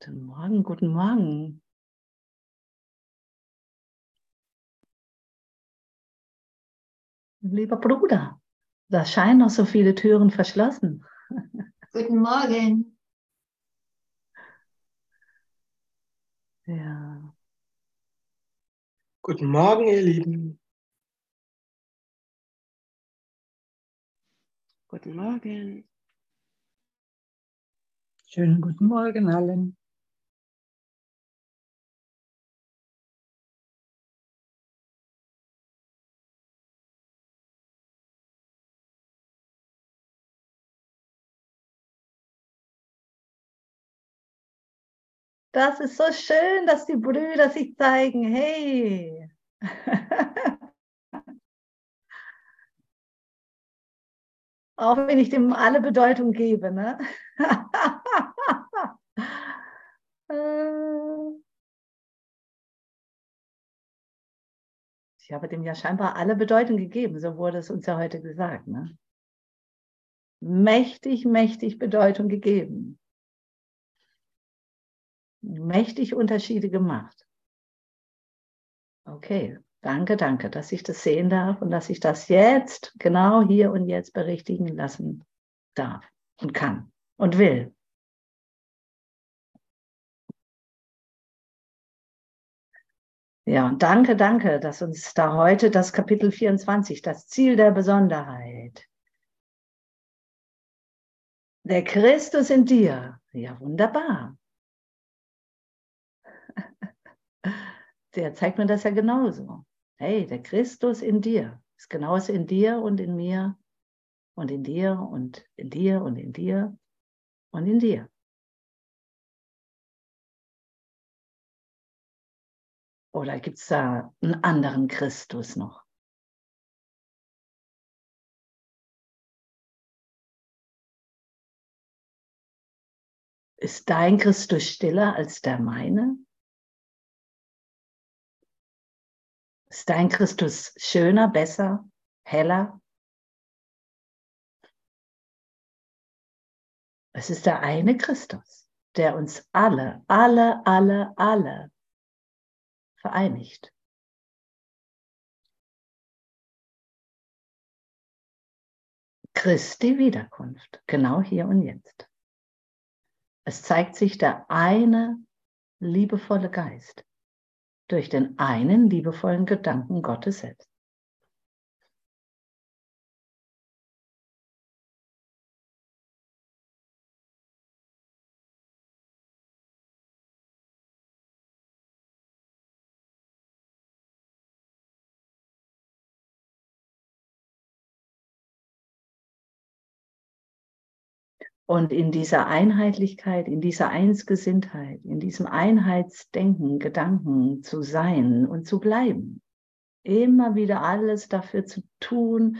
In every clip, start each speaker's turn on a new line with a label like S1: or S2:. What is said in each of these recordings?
S1: Guten Morgen, guten Morgen. Lieber Bruder, da scheinen noch so viele Türen verschlossen.
S2: Guten Morgen.
S1: Ja.
S3: Guten Morgen, ihr Lieben.
S4: Guten Morgen.
S5: Schönen guten Morgen allen.
S1: Das ist so schön, dass die Brüder sich zeigen. Hey. Auch wenn ich dem alle Bedeutung gebe. Ne? Ich habe dem ja scheinbar alle Bedeutung gegeben, so wurde es uns ja heute gesagt. Ne? Mächtig, mächtig Bedeutung gegeben. Mächtig Unterschiede gemacht. Okay, danke, danke, dass ich das sehen darf und dass ich das jetzt, genau hier und jetzt berichtigen lassen darf und kann und will. Ja, und danke, danke, dass uns da heute das Kapitel 24, das Ziel der Besonderheit, der Christus in dir, ja wunderbar. Der zeigt mir das ja genauso. Hey, der Christus in dir ist genauso in dir und in mir und in dir und in dir und in dir und in dir. Oder gibt es da einen anderen Christus noch? Ist dein Christus stiller als der meine? Ist dein Christus schöner, besser, heller? Es ist der eine Christus, der uns alle, alle, alle, alle vereinigt. Christi Wiederkunft, genau hier und jetzt. Es zeigt sich der eine liebevolle Geist durch den einen liebevollen Gedanken Gottes selbst. Und in dieser Einheitlichkeit, in dieser Einsgesinntheit, in diesem Einheitsdenken, Gedanken zu sein und zu bleiben. Immer wieder alles dafür zu tun,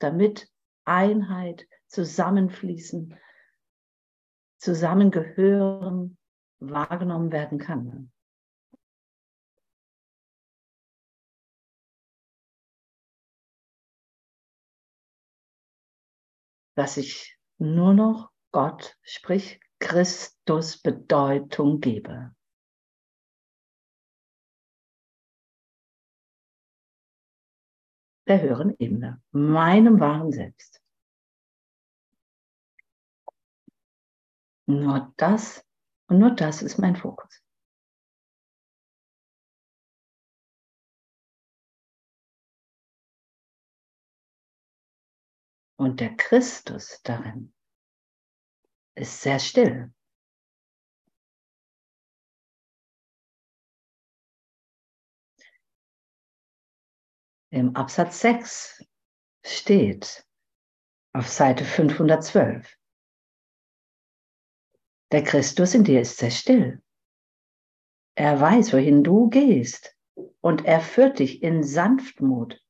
S1: damit Einheit zusammenfließen, zusammengehören, wahrgenommen werden kann. Dass ich nur noch Gott, sprich Christus Bedeutung gebe. Der höheren Ebene, meinem wahren Selbst. Nur das und nur das ist mein Fokus. Und der Christus darin ist sehr still. Im Absatz 6 steht auf Seite 512, der Christus in dir ist sehr still. Er weiß, wohin du gehst und er führt dich in Sanftmut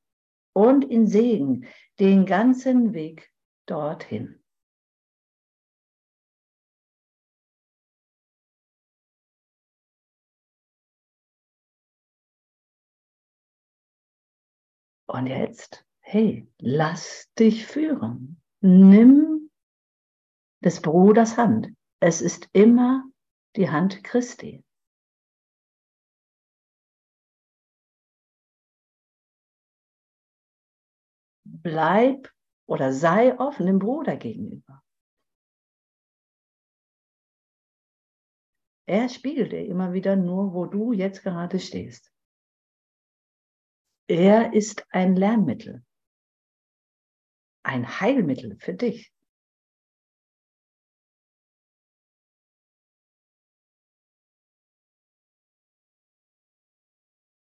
S1: und in Segen den ganzen Weg dorthin. Und jetzt, hey, lass dich führen. Nimm des Bruders Hand. Es ist immer die Hand Christi. Bleib oder sei offen dem Bruder gegenüber. Er spiegelt dir immer wieder nur, wo du jetzt gerade stehst. Er ist ein Lernmittel, ein Heilmittel für dich.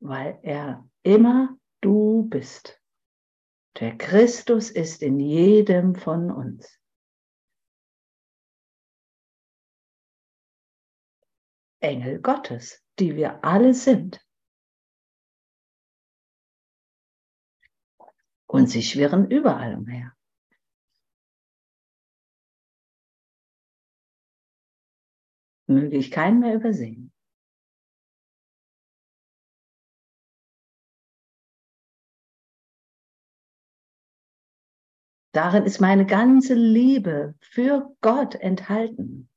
S1: Weil er immer du bist. Der Christus ist in jedem von uns. Engel Gottes, die wir alle sind. Und sie schwirren überall umher. Möge ich keinen mehr übersehen. Darin ist meine ganze Liebe für Gott enthalten.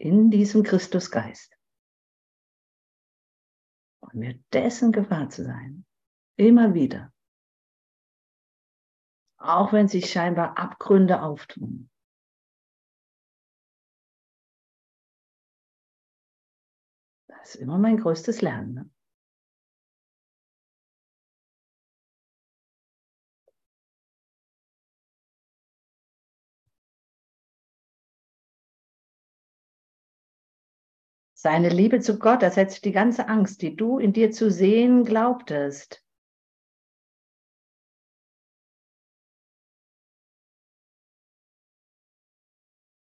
S1: In diesem Christusgeist. Und mir dessen gewahr zu sein. Immer wieder. Auch wenn sich scheinbar Abgründe auftun. Das ist immer mein größtes Lernen. Ne? Seine Liebe zu Gott ersetzt die ganze Angst, die du in dir zu sehen glaubtest.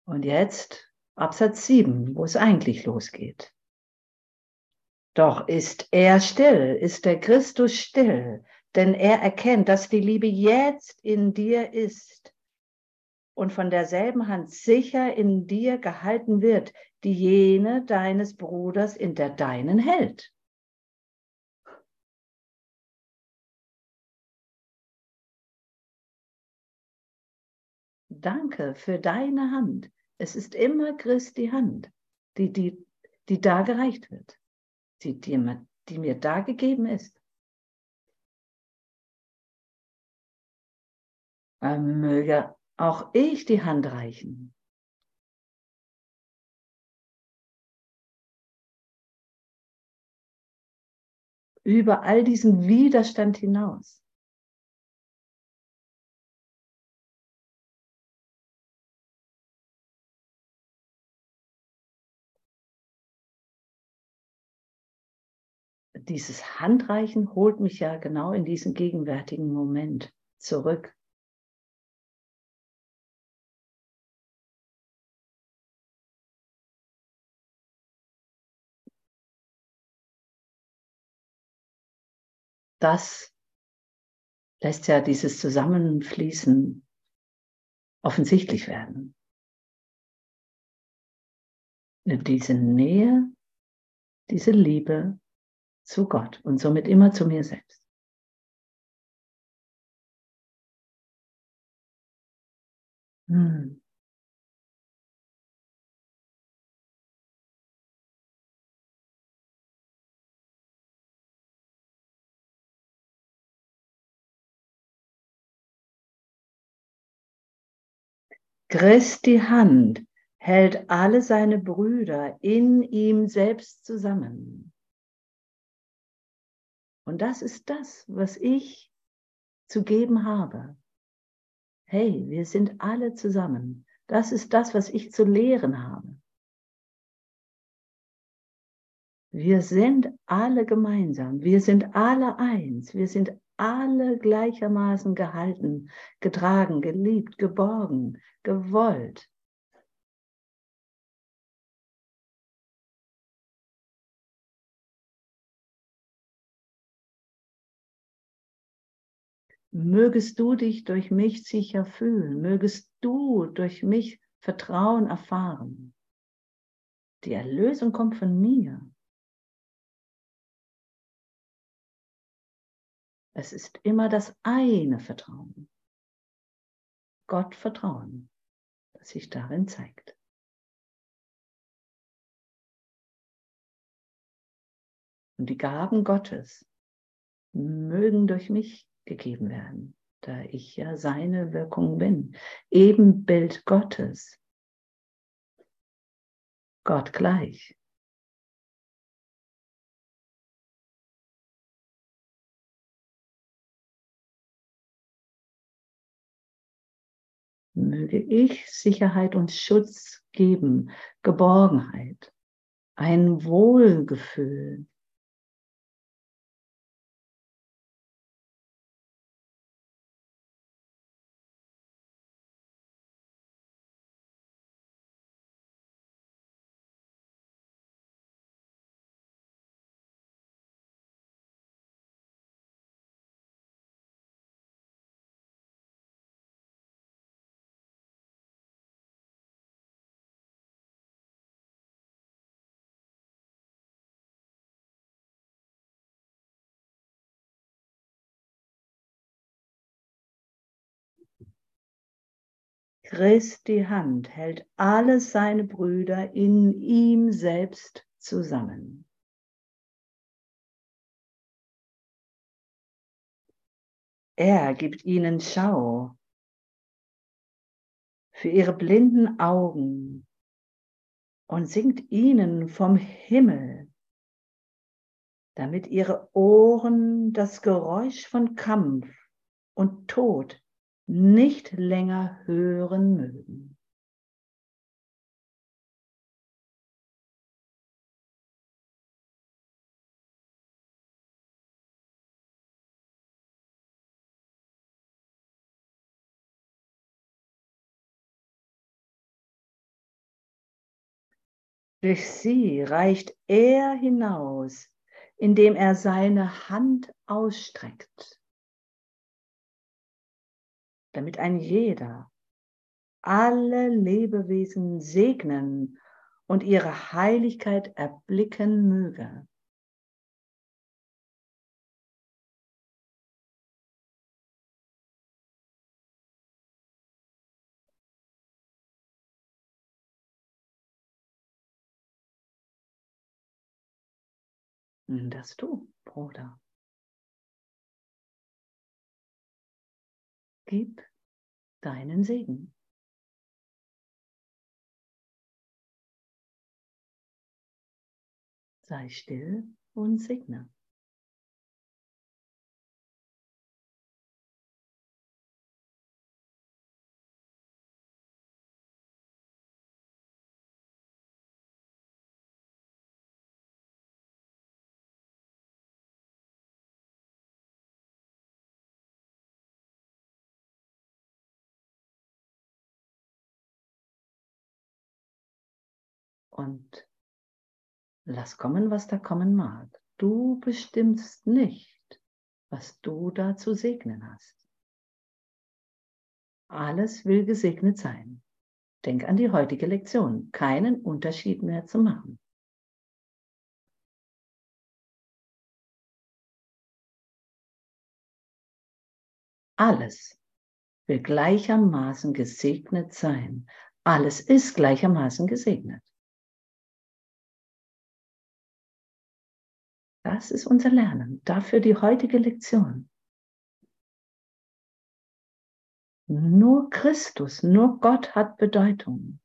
S1: Und jetzt Absatz 7, wo es eigentlich losgeht. Doch ist er still, ist der Christus still, denn er erkennt, dass die Liebe jetzt in dir ist und von derselben Hand sicher in dir gehalten wird, die jene deines Bruders in der deinen hält. Danke für deine Hand. Es ist immer Christi Hand, die, die, die da gereicht wird, die, die, die mir da gegeben ist. Möge auch ich die Hand reichen. Über all diesen Widerstand hinaus. Dieses Handreichen holt mich ja genau in diesen gegenwärtigen Moment zurück. Das lässt ja dieses Zusammenfließen offensichtlich werden. Diese Nähe, diese Liebe zu Gott und somit immer zu mir selbst. Hm. Christi Hand hält alle seine Brüder in ihm selbst zusammen. Und das ist das, was ich zu geben habe. Hey, wir sind alle zusammen. Das ist das, was ich zu lehren habe. Wir sind alle gemeinsam. Wir sind alle eins. Wir sind alle gleichermaßen gehalten, getragen, geliebt, geborgen, gewollt. Mögest du dich durch mich sicher fühlen, mögest du durch mich Vertrauen erfahren. Die Erlösung kommt von mir. Es ist immer das eine Vertrauen. Gott Vertrauen, das sich darin zeigt. Und die Gaben Gottes mögen durch mich gegeben werden, da ich ja seine Wirkung bin, Ebenbild Gottes, Gott gleich. Möge ich Sicherheit und Schutz geben, Geborgenheit, ein Wohlgefühl. Christi Hand hält alle seine Brüder in ihm selbst zusammen. Er gibt ihnen Schau für ihre blinden Augen und singt ihnen vom Himmel, damit ihre Ohren das Geräusch von Kampf und Tod nicht länger hören mögen. Durch sie reicht er hinaus, indem er seine Hand ausstreckt damit ein jeder alle Lebewesen segnen und ihre Heiligkeit erblicken möge. Das du, Bruder. Gib deinen Segen. Sei still und segne. Und lass kommen, was da kommen mag. Du bestimmst nicht, was du da zu segnen hast. Alles will gesegnet sein. Denk an die heutige Lektion, keinen Unterschied mehr zu machen. Alles will gleichermaßen gesegnet sein. Alles ist gleichermaßen gesegnet. Das ist unser Lernen. Dafür die heutige Lektion. Nur Christus, nur Gott hat Bedeutung.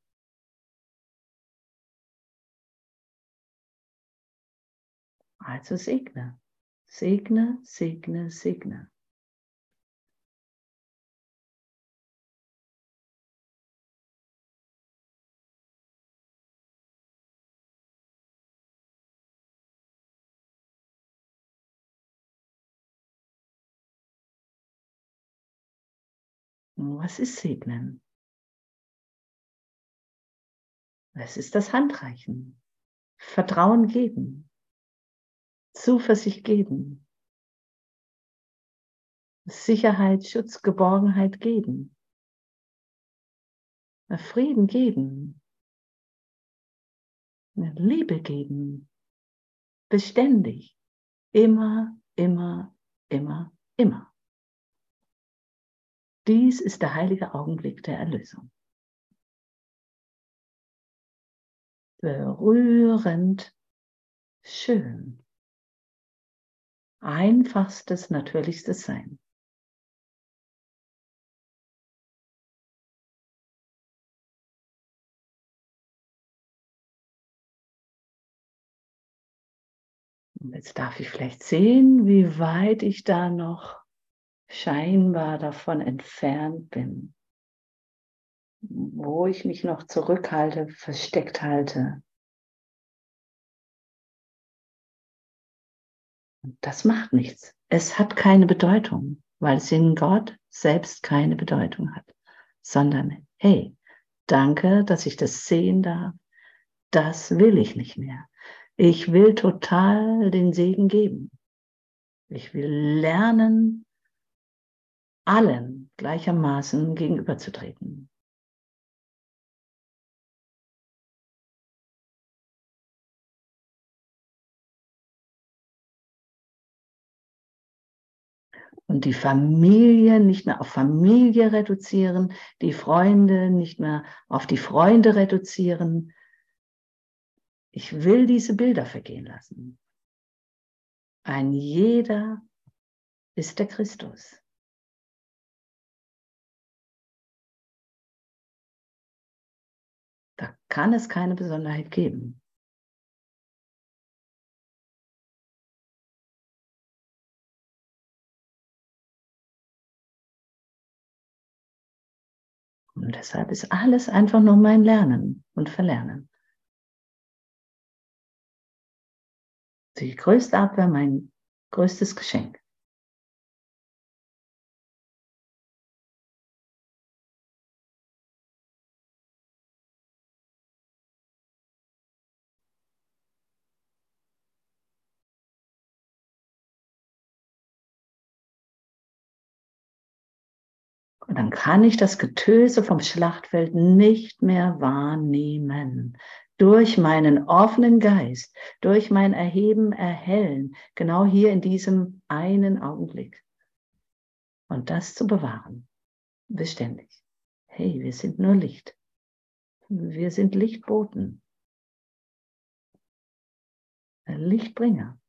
S1: Also segne, segne, segne, segne. Was ist Segnen? Es ist das Handreichen, Vertrauen geben, Zuversicht geben, Sicherheit, Schutz, Geborgenheit geben, Frieden geben, Liebe geben, beständig, immer, immer, immer, immer. Dies ist der heilige Augenblick der Erlösung. Berührend schön. einfachstes, natürlichstes Sein. Und jetzt darf ich vielleicht sehen, wie weit ich da noch scheinbar davon entfernt bin, wo ich mich noch zurückhalte, versteckt halte. Das macht nichts. Es hat keine Bedeutung, weil es in Gott selbst keine Bedeutung hat, sondern hey, danke, dass ich das sehen darf. Das will ich nicht mehr. Ich will total den Segen geben. Ich will lernen, allen gleichermaßen gegenüberzutreten. und die Familie nicht mehr auf Familie reduzieren, die Freunde nicht mehr auf die Freunde reduzieren. Ich will diese Bilder vergehen lassen. Ein jeder ist der Christus. Da kann es keine Besonderheit geben. Und deshalb ist alles einfach nur mein Lernen und Verlernen. Die größte Abwehr, mein größtes Geschenk. Und dann kann ich das Getöse vom Schlachtfeld nicht mehr wahrnehmen. Durch meinen offenen Geist, durch mein Erheben, Erhellen, genau hier in diesem einen Augenblick. Und das zu bewahren, beständig. Hey, wir sind nur Licht. Wir sind Lichtboten. Lichtbringer.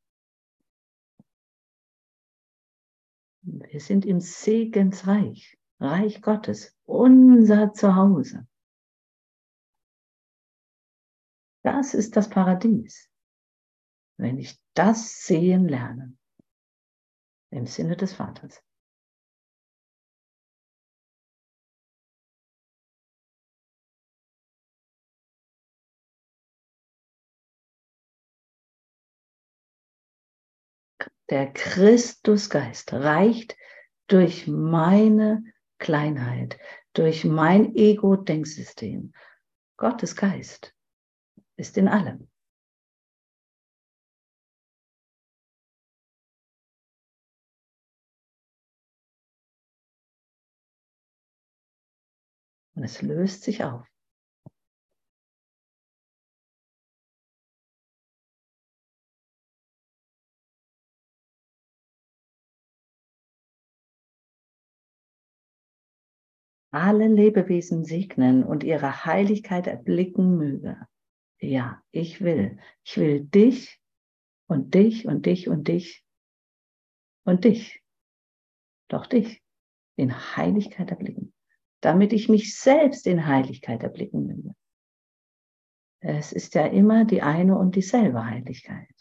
S1: Wir sind im Segensreich. Reich Gottes, unser Zuhause. Das ist das Paradies, wenn ich das sehen lerne, im Sinne des Vaters. Der Christusgeist reicht durch meine Kleinheit, durch mein Ego-Denksystem. Gottes Geist ist in allem. Und es löst sich auf. Alle Lebewesen segnen und ihre Heiligkeit erblicken möge. Ja, ich will. Ich will dich und dich und dich und dich und dich. Doch dich in Heiligkeit erblicken, damit ich mich selbst in Heiligkeit erblicken möge. Es ist ja immer die eine und dieselbe Heiligkeit.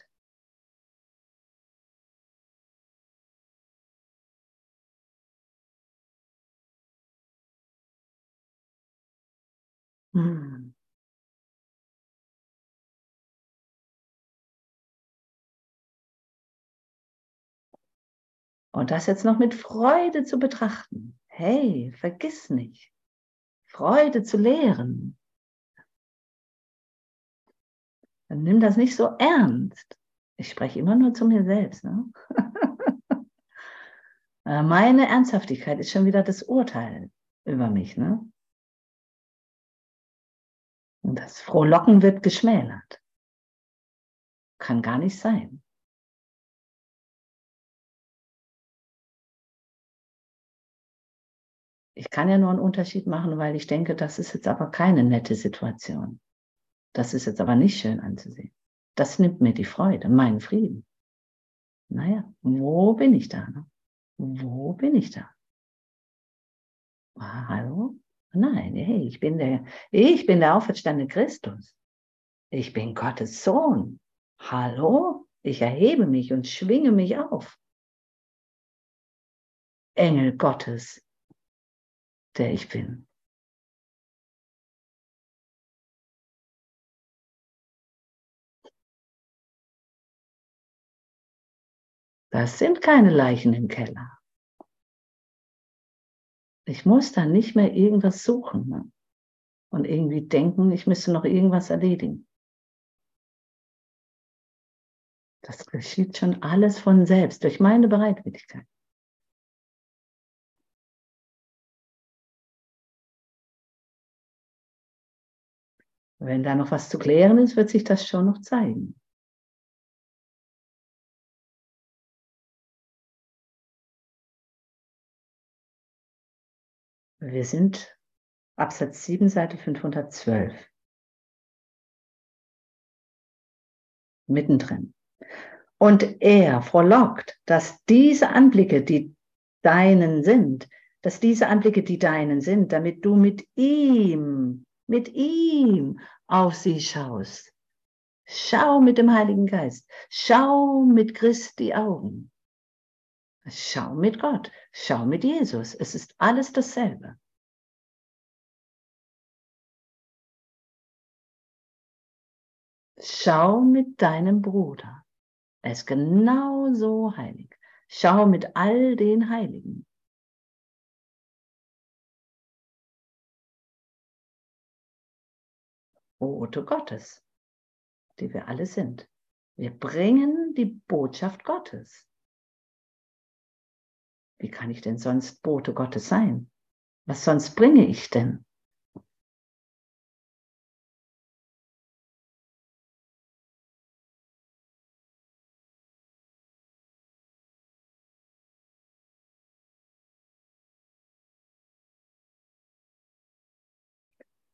S1: Hm. Und das jetzt noch mit Freude zu betrachten. Hey, vergiss nicht, Freude zu lehren. Dann nimm das nicht so ernst. Ich spreche immer nur zu mir selbst. Ne? Äh, meine Ernsthaftigkeit ist schon wieder das Urteil über mich. Ne? Das Frohlocken wird geschmälert. Kann gar nicht sein. Ich kann ja nur einen Unterschied machen, weil ich denke, das ist jetzt aber keine nette Situation. Das ist jetzt aber nicht schön anzusehen. Das nimmt mir die Freude, meinen Frieden. Naja, wo bin ich da? Ne? Wo bin ich da? Ah, hallo? Nein, hey, ich bin der, ich bin der auferstandene Christus. Ich bin Gottes Sohn. Hallo? Ich erhebe mich und schwinge mich auf. Engel Gottes, der ich bin. Das sind keine Leichen im Keller. Ich muss dann nicht mehr irgendwas suchen ne? und irgendwie denken, ich müsste noch irgendwas erledigen. Das geschieht schon alles von selbst durch meine Bereitwilligkeit. Wenn da noch was zu klären ist, wird sich das schon noch zeigen. Wir sind Absatz 7, Seite 512. Mittendrin. Und er frohlockt, dass diese Anblicke, die deinen sind, dass diese Anblicke, die deinen sind, damit du mit ihm, mit ihm auf sie schaust. Schau mit dem Heiligen Geist. Schau mit Christi Augen. Schau mit Gott, schau mit Jesus. Es ist alles dasselbe. Schau mit deinem Bruder. Er ist genauso heilig. Schau mit all den Heiligen. Bote Gottes, die wir alle sind. Wir bringen die Botschaft Gottes. Wie kann ich denn sonst Bote Gottes sein? Was sonst bringe ich denn?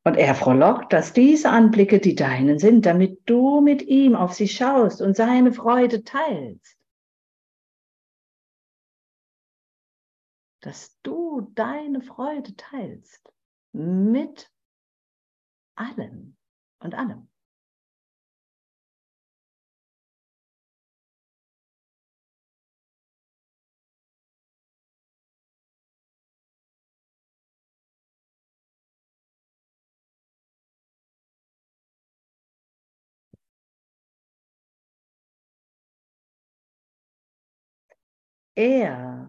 S1: Und er frohlockt, dass diese Anblicke die deinen sind, damit du mit ihm auf sie schaust und seine Freude teilst. Dass du deine Freude teilst mit allen und allem. Er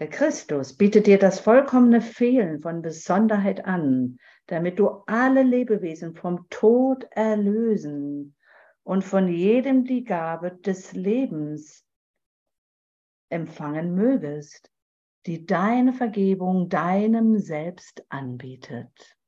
S1: der Christus bietet dir das vollkommene Fehlen von Besonderheit an, damit du alle Lebewesen vom Tod erlösen und von jedem die Gabe des Lebens empfangen mögest, die deine Vergebung deinem Selbst anbietet.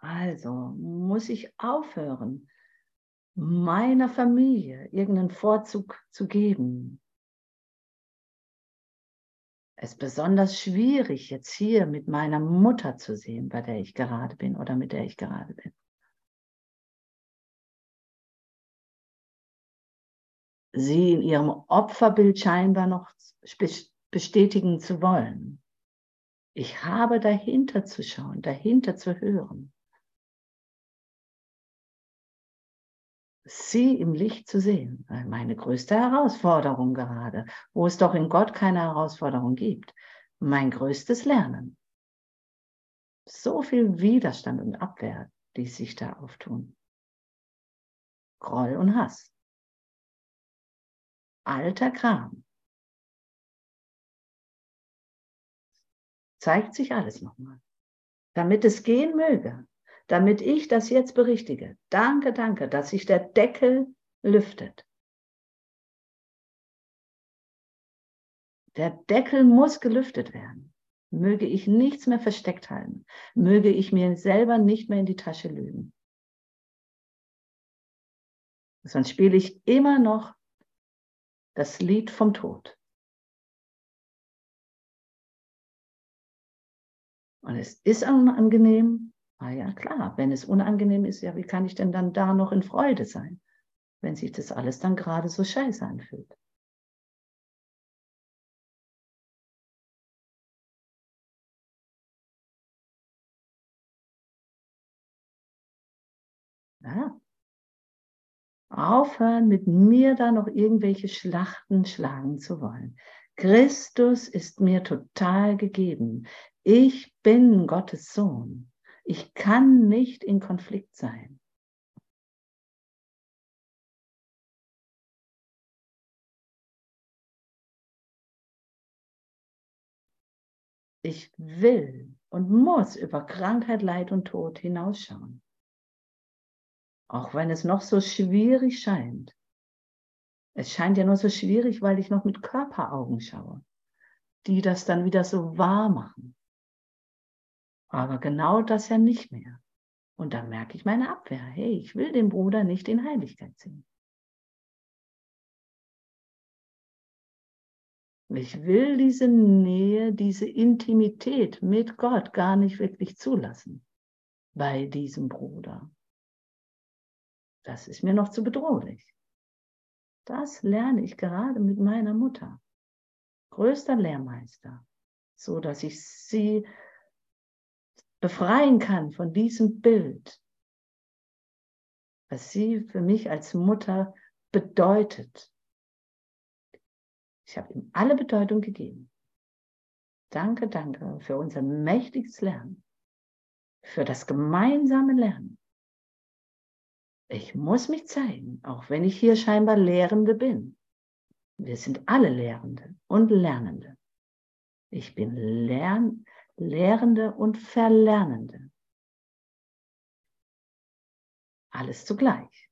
S1: Also muss ich aufhören, meiner Familie irgendeinen Vorzug zu geben. Es ist besonders schwierig, jetzt hier mit meiner Mutter zu sehen, bei der ich gerade bin oder mit der ich gerade bin. Sie in ihrem Opferbild scheinbar noch bestätigen zu wollen. Ich habe dahinter zu schauen, dahinter zu hören. Sie im Licht zu sehen. Meine größte Herausforderung gerade, wo es doch in Gott keine Herausforderung gibt. Mein größtes Lernen. So viel Widerstand und Abwehr, die sich da auftun. Groll und Hass. Alter Kram. Zeigt sich alles nochmal. Damit es gehen möge, damit ich das jetzt berichtige. Danke, danke, dass sich der Deckel lüftet. Der Deckel muss gelüftet werden. Möge ich nichts mehr versteckt halten. Möge ich mir selber nicht mehr in die Tasche lügen. Sonst spiele ich immer noch das Lied vom Tod. Und es ist unangenehm. Ah ja, klar, wenn es unangenehm ist, ja, wie kann ich denn dann da noch in Freude sein, wenn sich das alles dann gerade so scheiße anfühlt? Ja. Aufhören, mit mir da noch irgendwelche Schlachten schlagen zu wollen. Christus ist mir total gegeben. Ich bin Gottes Sohn. Ich kann nicht in Konflikt sein. Ich will und muss über Krankheit, Leid und Tod hinausschauen. Auch wenn es noch so schwierig scheint. Es scheint ja nur so schwierig, weil ich noch mit Körperaugen schaue, die das dann wieder so wahr machen. Aber genau das ja nicht mehr. Und dann merke ich meine Abwehr. Hey, ich will den Bruder nicht in Heiligkeit sehen. Ich will diese Nähe, diese Intimität mit Gott gar nicht wirklich zulassen bei diesem Bruder. Das ist mir noch zu bedrohlich. Das lerne ich gerade mit meiner Mutter. Größter Lehrmeister. So dass ich sie befreien kann von diesem Bild, was sie für mich als Mutter bedeutet. Ich habe ihm alle Bedeutung gegeben. Danke, danke für unser mächtiges Lernen, für das gemeinsame Lernen. Ich muss mich zeigen, auch wenn ich hier scheinbar Lehrende bin. Wir sind alle Lehrende und Lernende. Ich bin Lern Lehrende und Verlernende. Alles zugleich.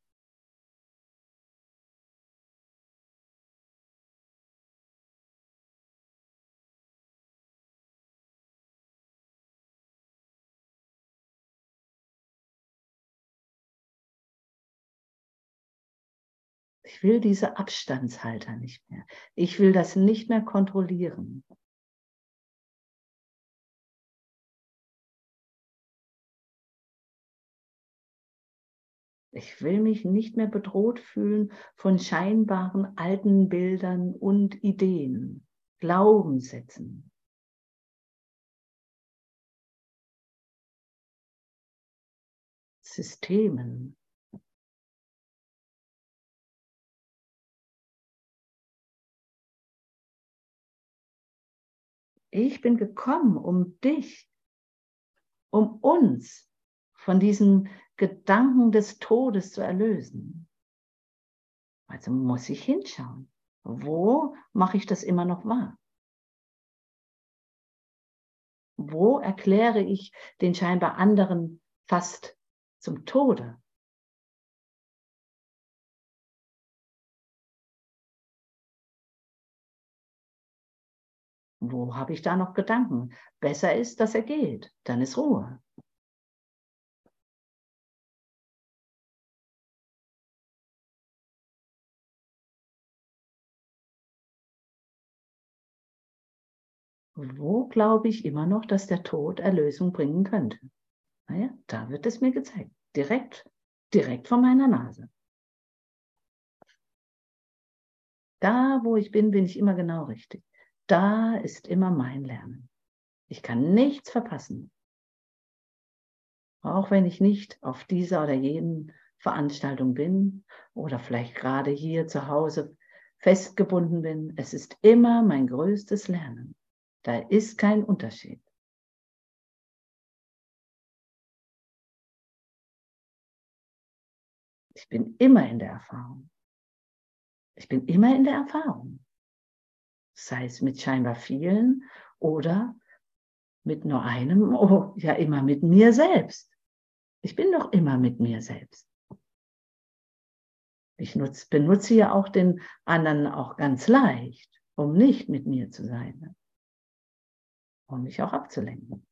S1: Ich will diese Abstandshalter nicht mehr. Ich will das nicht mehr kontrollieren. Ich will mich nicht mehr bedroht fühlen von scheinbaren alten Bildern und Ideen, Glaubenssätzen. Systemen. Ich bin gekommen, um dich, um uns von diesen Gedanken des Todes zu erlösen. Also muss ich hinschauen. Wo mache ich das immer noch wahr? Wo erkläre ich den scheinbar anderen fast zum Tode? Wo habe ich da noch Gedanken? Besser ist, dass er geht, dann ist Ruhe. Wo glaube ich immer noch, dass der Tod Erlösung bringen könnte? Naja, da wird es mir gezeigt. Direkt, direkt vor meiner Nase. Da, wo ich bin, bin ich immer genau richtig. Da ist immer mein Lernen. Ich kann nichts verpassen. Auch wenn ich nicht auf dieser oder jenen Veranstaltung bin oder vielleicht gerade hier zu Hause festgebunden bin. Es ist immer mein größtes Lernen. Da ist kein Unterschied. Ich bin immer in der Erfahrung. Ich bin immer in der Erfahrung sei es mit scheinbar vielen oder mit nur einem, oh, ja immer mit mir selbst. Ich bin doch immer mit mir selbst. Ich nutze, benutze ja auch den anderen auch ganz leicht, um nicht mit mir zu sein. Um mich auch abzulenken.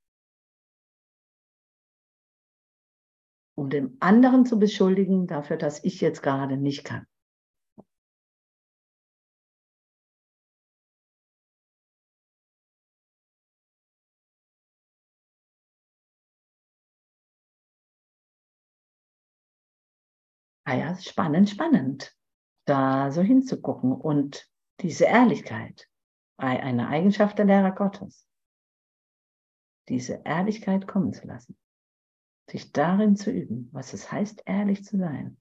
S1: Um den anderen zu beschuldigen dafür, dass ich jetzt gerade nicht kann. Ah ja, spannend, spannend, da so hinzugucken und diese Ehrlichkeit, eine Eigenschaft der Lehrer Gottes, diese Ehrlichkeit kommen zu lassen, sich darin zu üben, was es heißt, ehrlich zu sein.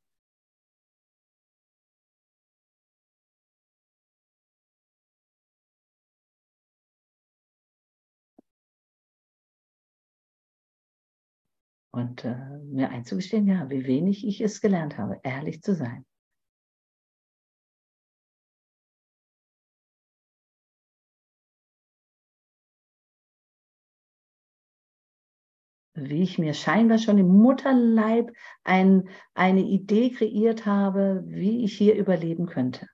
S1: Und äh, mir einzugestehen, ja, wie wenig ich es gelernt habe, ehrlich zu sein. Wie ich mir scheinbar schon im Mutterleib ein, eine Idee kreiert habe, wie ich hier überleben könnte.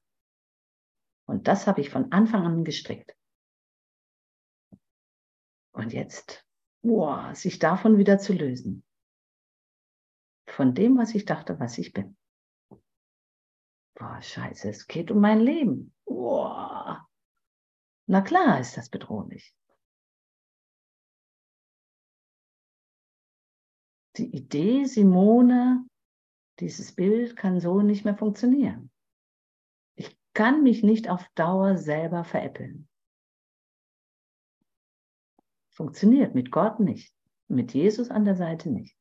S1: Und das habe ich von Anfang an gestrickt. Und jetzt, boah, sich davon wieder zu lösen von dem, was ich dachte, was ich bin. Boah, scheiße, es geht um mein Leben. Boah. Na klar ist das bedrohlich. Die Idee, Simone, dieses Bild kann so nicht mehr funktionieren. Ich kann mich nicht auf Dauer selber veräppeln. Funktioniert mit Gott nicht, mit Jesus an der Seite nicht.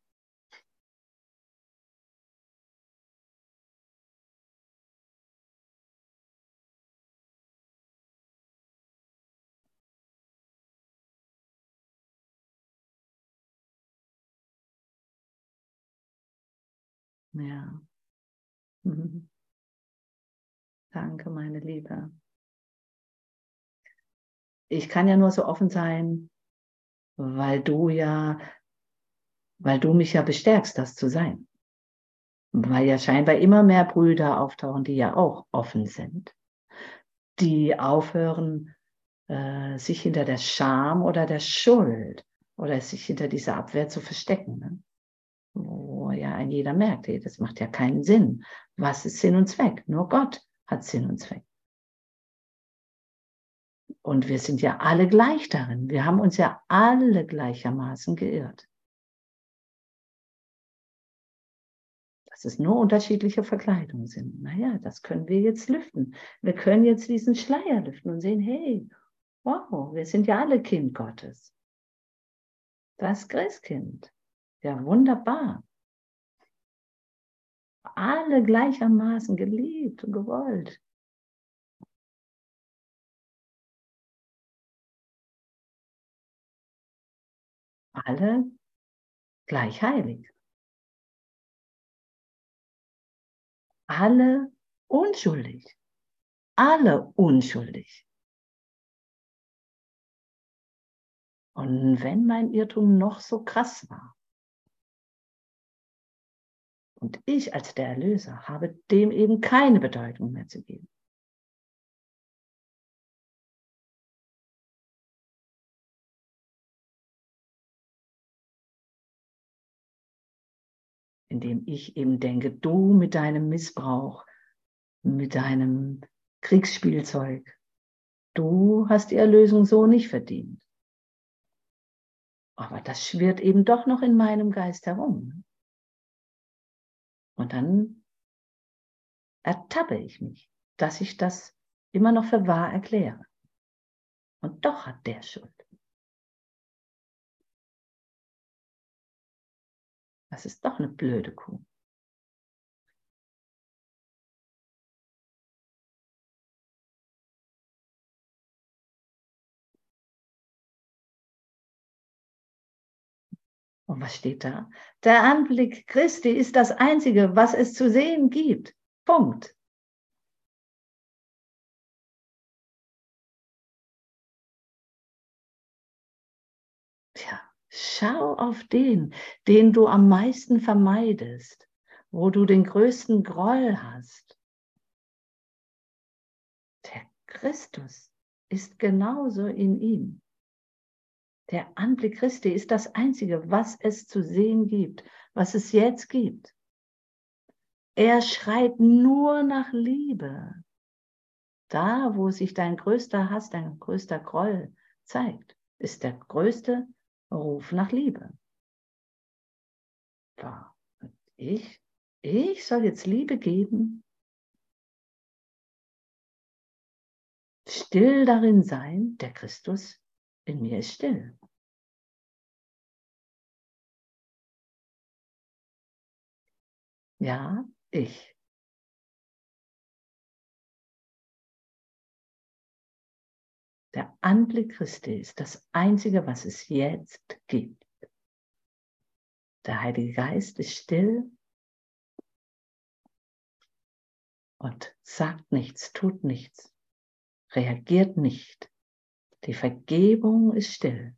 S1: Ja. Mhm. Danke, meine Liebe. Ich kann ja nur so offen sein, weil du ja, weil du mich ja bestärkst, das zu sein. Weil ja scheinbar immer mehr Brüder auftauchen, die ja auch offen sind, die aufhören, äh, sich hinter der Scham oder der Schuld oder sich hinter dieser Abwehr zu verstecken. Ne? Ja ein jeder merkt, hey, das macht ja keinen Sinn. Was ist Sinn und Zweck? Nur Gott hat Sinn und Zweck. Und wir sind ja alle gleich darin. Wir haben uns ja alle gleichermaßen geirrt. Dass es nur unterschiedliche Verkleidungen sind. Naja, das können wir jetzt lüften. Wir können jetzt diesen Schleier lüften und sehen, hey, wow, wir sind ja alle Kind Gottes. Das Christkind. Ja, wunderbar. Alle gleichermaßen geliebt und gewollt. Alle gleich heilig. Alle unschuldig. Alle unschuldig. Und wenn mein Irrtum noch so krass war, und ich als der Erlöser habe dem eben keine Bedeutung mehr zu geben. Indem ich eben denke, du mit deinem Missbrauch, mit deinem Kriegsspielzeug, du hast die Erlösung so nicht verdient. Aber das schwirrt eben doch noch in meinem Geist herum. Und dann ertappe ich mich, dass ich das immer noch für wahr erkläre. Und doch hat der Schuld. Das ist doch eine blöde Kuh. Und was steht da? Der Anblick Christi ist das Einzige, was es zu sehen gibt. Punkt. Tja, schau auf den, den du am meisten vermeidest, wo du den größten Groll hast. Der Christus ist genauso in ihm. Der Anblick Christi ist das Einzige, was es zu sehen gibt, was es jetzt gibt. Er schreit nur nach Liebe. Da, wo sich dein größter Hass, dein größter Groll zeigt, ist der größte Ruf nach Liebe. Ich, ich soll jetzt Liebe geben, still darin sein, der Christus in mir ist still. Ja, ich. Der Anblick Christi ist das Einzige, was es jetzt gibt. Der Heilige Geist ist still und sagt nichts, tut nichts, reagiert nicht. Die Vergebung ist still.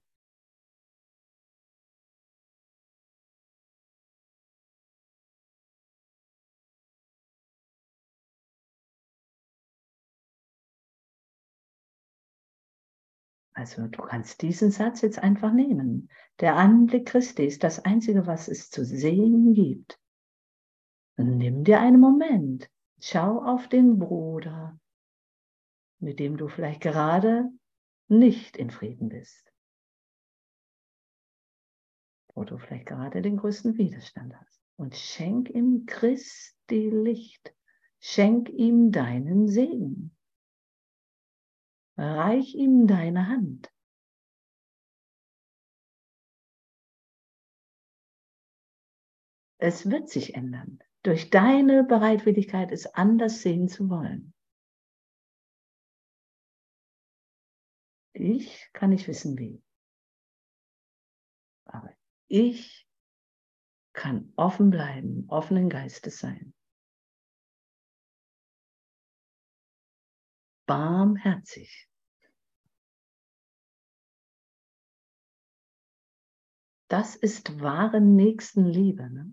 S1: Also du kannst diesen Satz jetzt einfach nehmen. Der Anblick Christi ist das Einzige, was es zu sehen gibt. Nimm dir einen Moment. Schau auf den Bruder, mit dem du vielleicht gerade nicht in Frieden bist. Wo du vielleicht gerade den größten Widerstand hast. Und schenk ihm Christi Licht. Schenk ihm deinen Segen. Reich ihm deine Hand. Es wird sich ändern. Durch deine Bereitwilligkeit, es anders sehen zu wollen. Ich kann nicht wissen, wie. Aber ich kann offen bleiben, offenen Geistes sein. Barmherzig. Das ist wahre Nächstenliebe. Ne?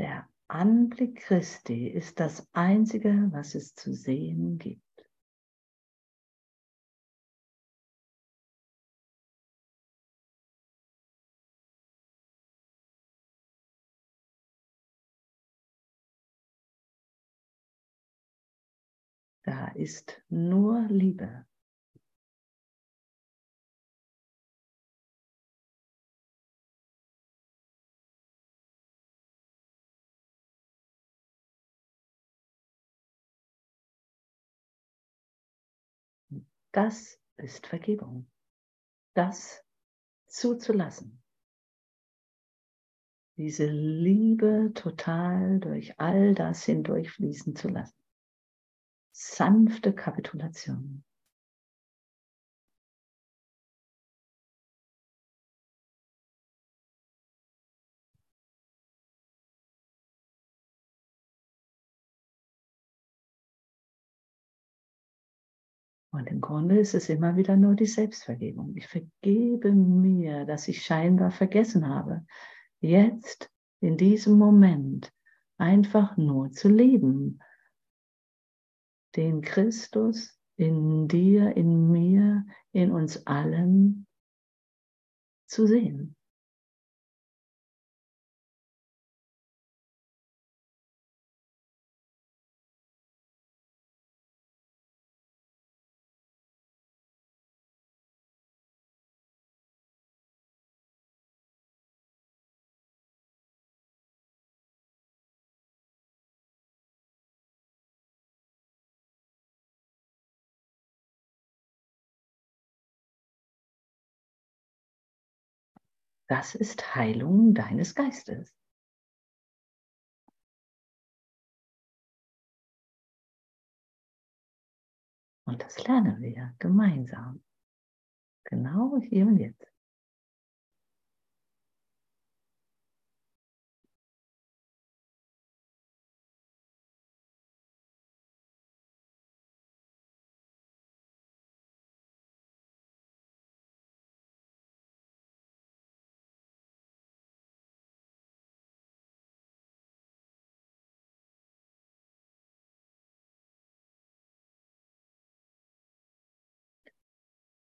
S1: Der Anblick Christi ist das Einzige, was es zu sehen gibt. Da ist nur Liebe. Das ist Vergebung. Das zuzulassen. diese Liebe total durch all das hindurchfließen zu lassen. Sanfte Kapitulation. Und im Grunde ist es immer wieder nur die Selbstvergebung. Ich vergebe mir, dass ich scheinbar vergessen habe, jetzt in diesem Moment einfach nur zu leben. Den Christus in dir, in mir, in uns allen zu sehen. Das ist Heilung deines Geistes. Und das lernen wir gemeinsam. Genau hier und jetzt.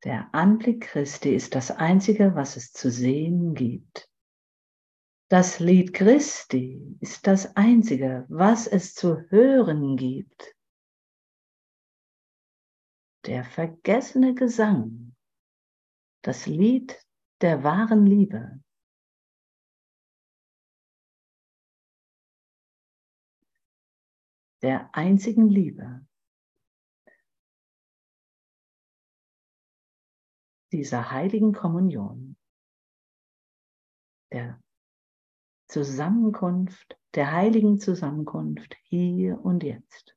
S1: Der Anblick Christi ist das Einzige, was es zu sehen gibt. Das Lied Christi ist das Einzige, was es zu hören gibt. Der vergessene Gesang, das Lied der wahren Liebe. Der einzigen Liebe. Dieser heiligen Kommunion, der Zusammenkunft, der heiligen Zusammenkunft hier und jetzt.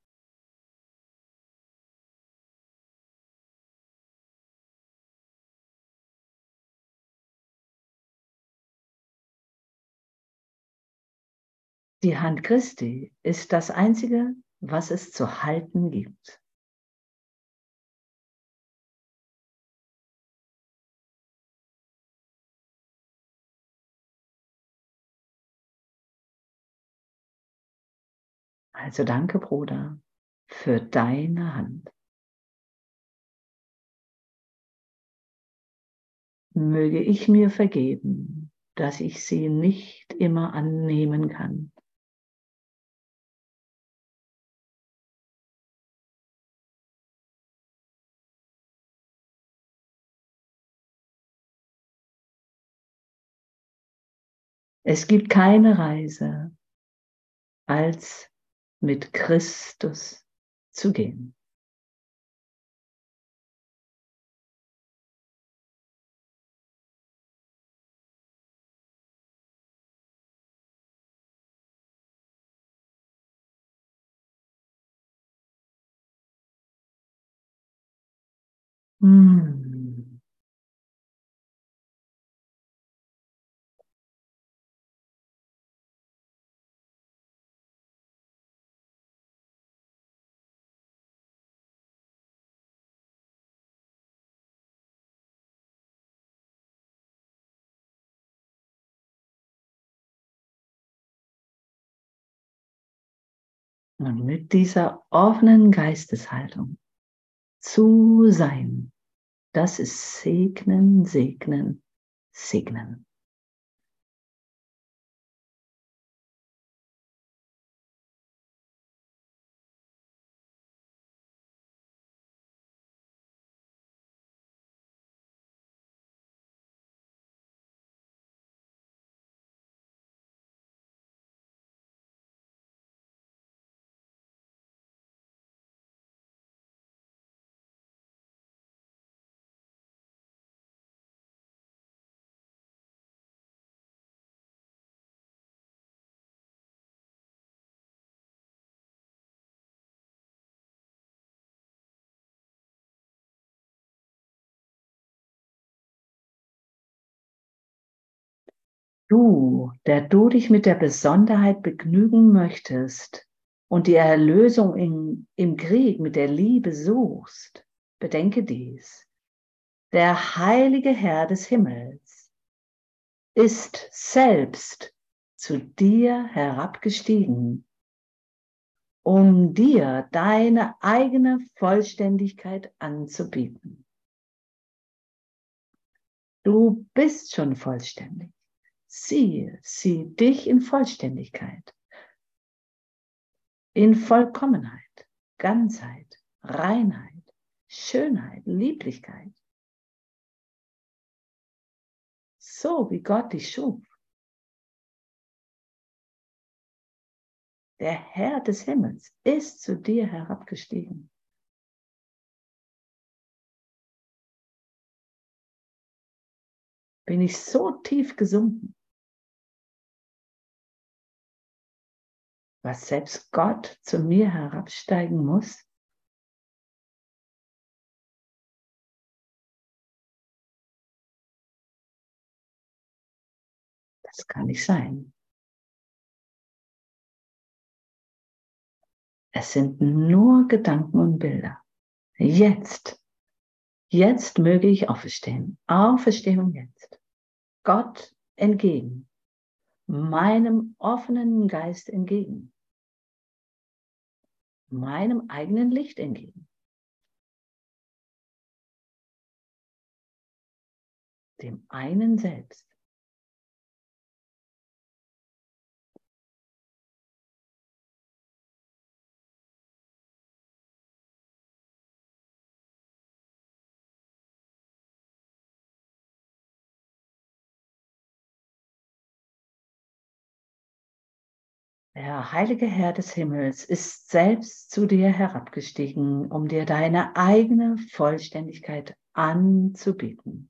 S1: Die Hand Christi ist das Einzige, was es zu halten gibt. Also danke, Bruder, für deine Hand. Möge ich mir vergeben, dass ich sie nicht immer annehmen kann. Es gibt keine Reise als mit Christus zu gehen. Mm. Und mit dieser offenen Geisteshaltung zu sein, das ist segnen, segnen, segnen. Du, der du dich mit der Besonderheit begnügen möchtest und die Erlösung in, im Krieg mit der Liebe suchst, bedenke dies. Der heilige Herr des Himmels ist selbst zu dir herabgestiegen, um dir deine eigene Vollständigkeit anzubieten. Du bist schon vollständig. Siehe, sieh dich in Vollständigkeit, in Vollkommenheit, Ganzheit, Reinheit, Schönheit, Lieblichkeit. So wie Gott dich schuf. Der Herr des Himmels ist zu dir herabgestiegen. Bin ich so tief gesunken, was selbst Gott zu mir herabsteigen muss? Das kann nicht sein. Es sind nur Gedanken und Bilder. Jetzt, jetzt möge ich auferstehen. Auferstehung jetzt. Gott entgegen. Meinem offenen Geist entgegen. Meinem eigenen Licht entgegen. Dem einen selbst. Der heilige Herr des Himmels ist selbst zu dir herabgestiegen, um dir deine eigene Vollständigkeit anzubieten.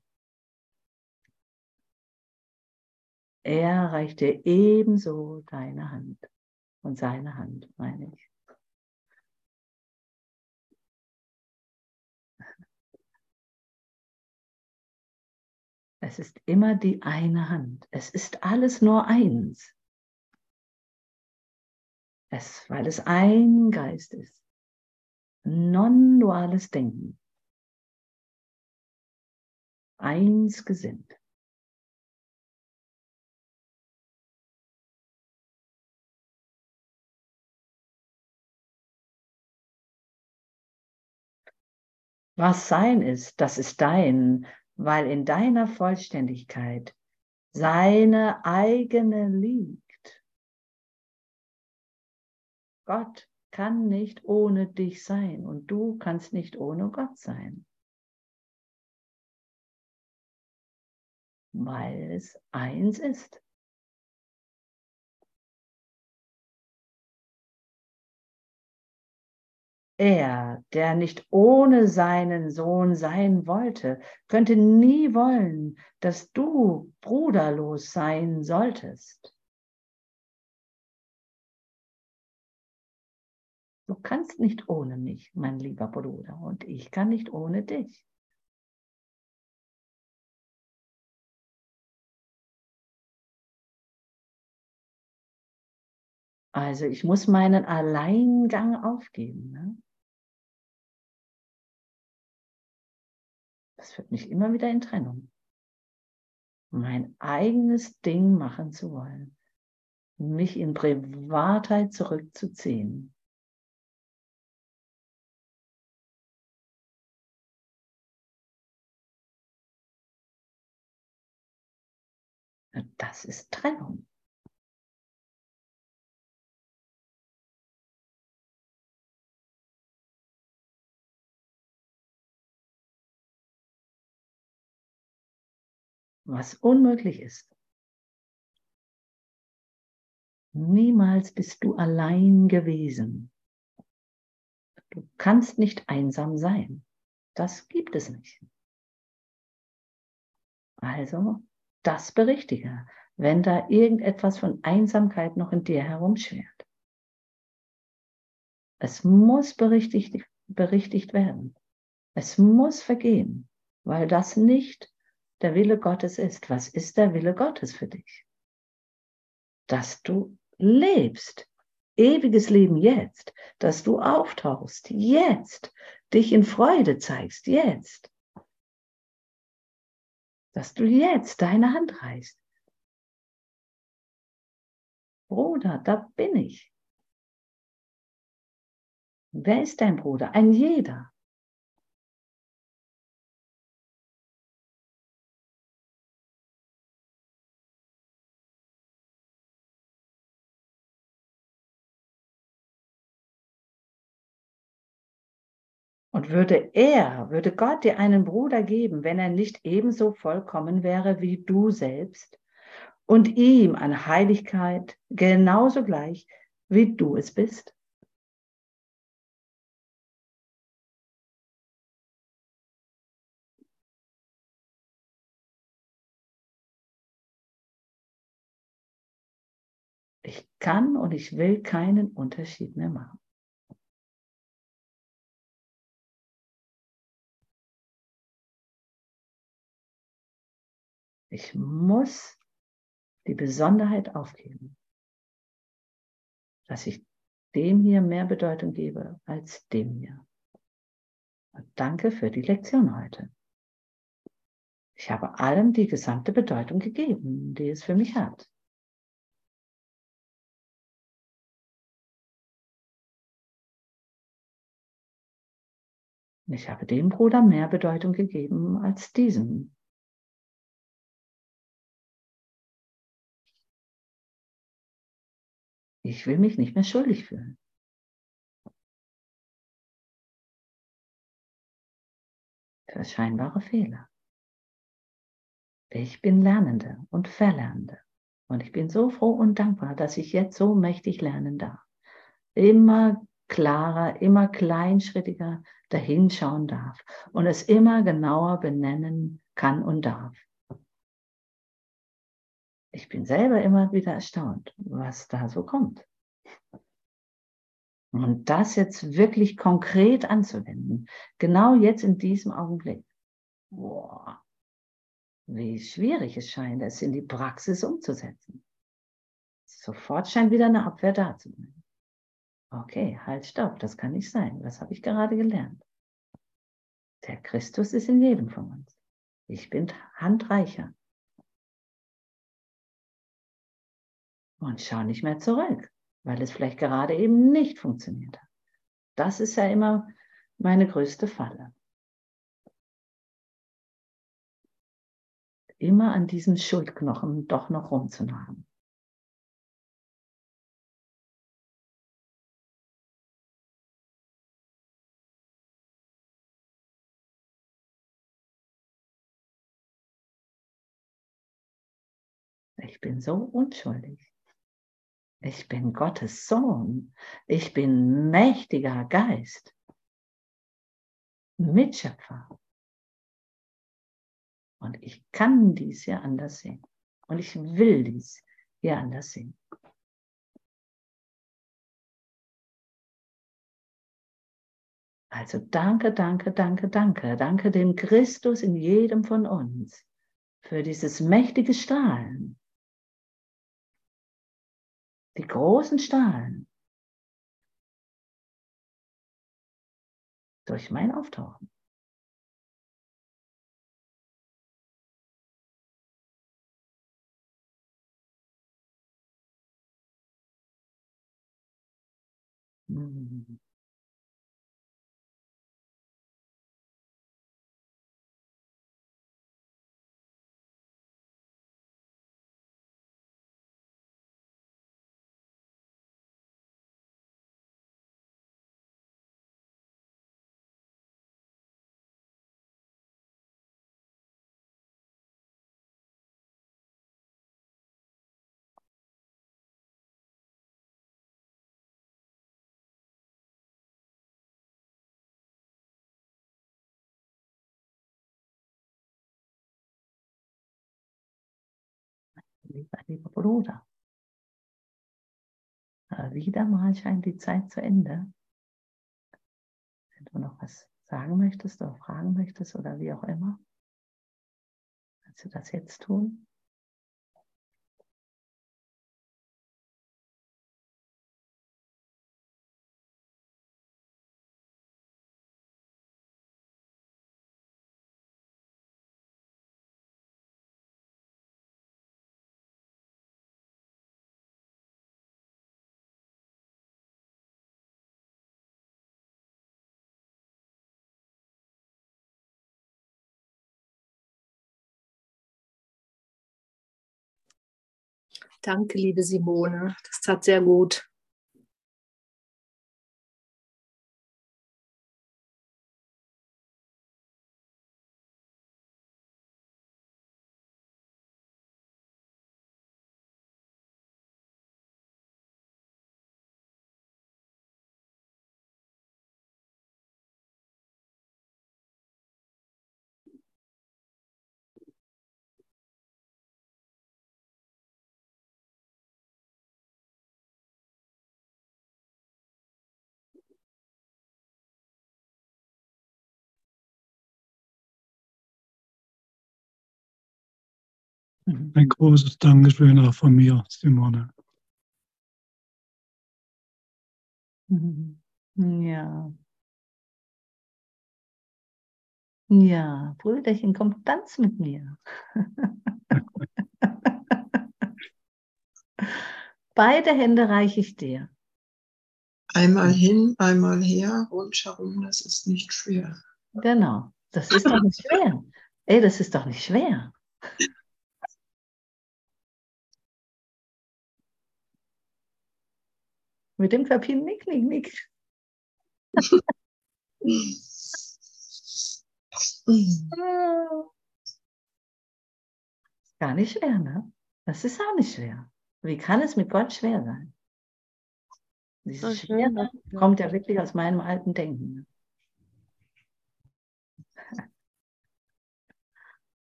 S1: Er reicht dir ebenso deine Hand und seine Hand, meine ich. Es ist immer die eine Hand. Es ist alles nur eins es, weil es ein Geist ist. Non-duales Denken. Eins gesinnt. Was sein ist, das ist dein, weil in deiner Vollständigkeit seine eigene Liebe Gott kann nicht ohne dich sein und du kannst nicht ohne Gott sein. Weil es eins ist. Er, der nicht ohne seinen Sohn sein wollte, könnte nie wollen, dass du bruderlos sein solltest. Du kannst nicht ohne mich, mein lieber Bruder, und ich kann nicht ohne dich. Also ich muss meinen Alleingang aufgeben. Ne? Das führt mich immer wieder in Trennung. Mein eigenes Ding machen zu wollen. Mich in Privatheit zurückzuziehen. Das ist Trennung. Was unmöglich ist. Niemals bist du allein gewesen. Du kannst nicht einsam sein. Das gibt es nicht. Also das berichtige, wenn da irgendetwas von Einsamkeit noch in dir herumschwert. Es muss berichtigt, berichtigt werden. Es muss vergehen, weil das nicht der Wille Gottes ist. Was ist der Wille Gottes für dich? dass du lebst. Ewiges Leben jetzt, dass du auftauchst jetzt, dich in Freude zeigst jetzt, dass du jetzt deine Hand reichst. Bruder, da bin ich. Wer ist dein Bruder? Ein jeder. Und würde er, würde Gott dir einen Bruder geben, wenn er nicht ebenso vollkommen wäre wie du selbst und ihm an Heiligkeit genauso gleich, wie du es bist? Ich kann und ich will keinen Unterschied mehr machen. Ich muss die Besonderheit aufgeben, dass ich dem hier mehr Bedeutung gebe als dem hier. Und danke für die Lektion heute. Ich habe allem die gesamte Bedeutung gegeben, die es für mich hat. Ich habe dem Bruder mehr Bedeutung gegeben als diesem. Ich will mich nicht mehr schuldig fühlen. Für scheinbare Fehler. Ich bin Lernende und Verlernende. Und ich bin so froh und dankbar, dass ich jetzt so mächtig lernen darf. Immer klarer, immer kleinschrittiger dahinschauen darf und es immer genauer benennen kann und darf ich bin selber immer wieder erstaunt, was da so kommt. Und das jetzt wirklich konkret anzuwenden, genau jetzt in diesem Augenblick. Boah, wie schwierig es scheint, es in die Praxis umzusetzen. Sofort scheint wieder eine Abwehr da zu sein. Okay, halt, stopp, das kann nicht sein. Was habe ich gerade gelernt? Der Christus ist in jedem von uns. Ich bin handreicher. Und schau nicht mehr zurück, weil es vielleicht gerade eben nicht funktioniert hat. Das ist ja immer meine größte Falle. Immer an diesem Schuldknochen doch noch rumzunagen. Ich bin so unschuldig. Ich bin Gottes Sohn. Ich bin mächtiger Geist. Mitschöpfer. Und ich kann dies hier anders sehen. Und ich will dies hier anders sehen. Also danke, danke, danke, danke. Danke dem Christus in jedem von uns für dieses mächtige Strahlen die großen Strahlen durch mein Auftauchen. Hm. Lieber Bruder. Aber wieder mal scheint die Zeit zu Ende. Wenn du noch was sagen möchtest oder fragen möchtest oder wie auch immer, kannst du das jetzt tun.
S3: Danke, liebe Simone. Das tat sehr gut.
S4: Ein großes Dankeschön auch von mir, Simone.
S1: Mhm. Ja. Ja, Brüderchen, komm, tanz mit mir. Beide Hände reiche ich dir.
S2: Einmal hin, einmal her, rundherum, das ist nicht schwer.
S1: Genau. Das ist doch nicht schwer. Ey, das ist doch nicht schwer. Mit dem Köpfchen nick, nick, nick. Gar nicht schwer, ne? Das ist auch nicht schwer. Wie kann es mit Gott schwer sein? Dieses Schwere kommt ja wirklich aus meinem alten Denken. ne?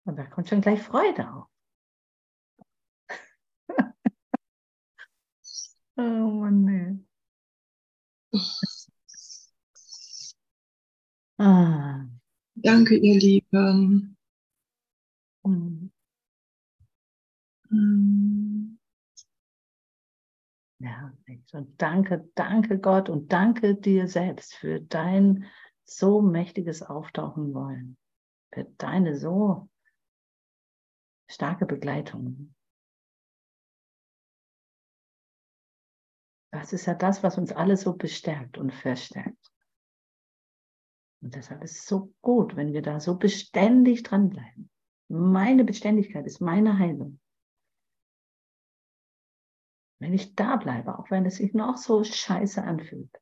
S1: Und da kommt schon gleich Freude auf. Oh Mann, nee. Ah.
S2: Danke, ihr Lieben.
S1: Ja, echt. und danke, danke Gott und danke dir selbst für dein so mächtiges Auftauchen wollen, für deine so starke Begleitung. Das ist ja das, was uns alle so bestärkt und verstärkt. Und deshalb ist es so gut, wenn wir da so beständig dranbleiben. Meine Beständigkeit ist meine Heilung. Wenn ich da bleibe, auch wenn es sich noch so scheiße anfühlt.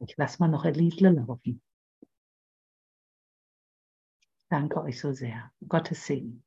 S1: Ich lasse mal noch ein Liedle laufen. Danke euch so sehr. Gottes Segen.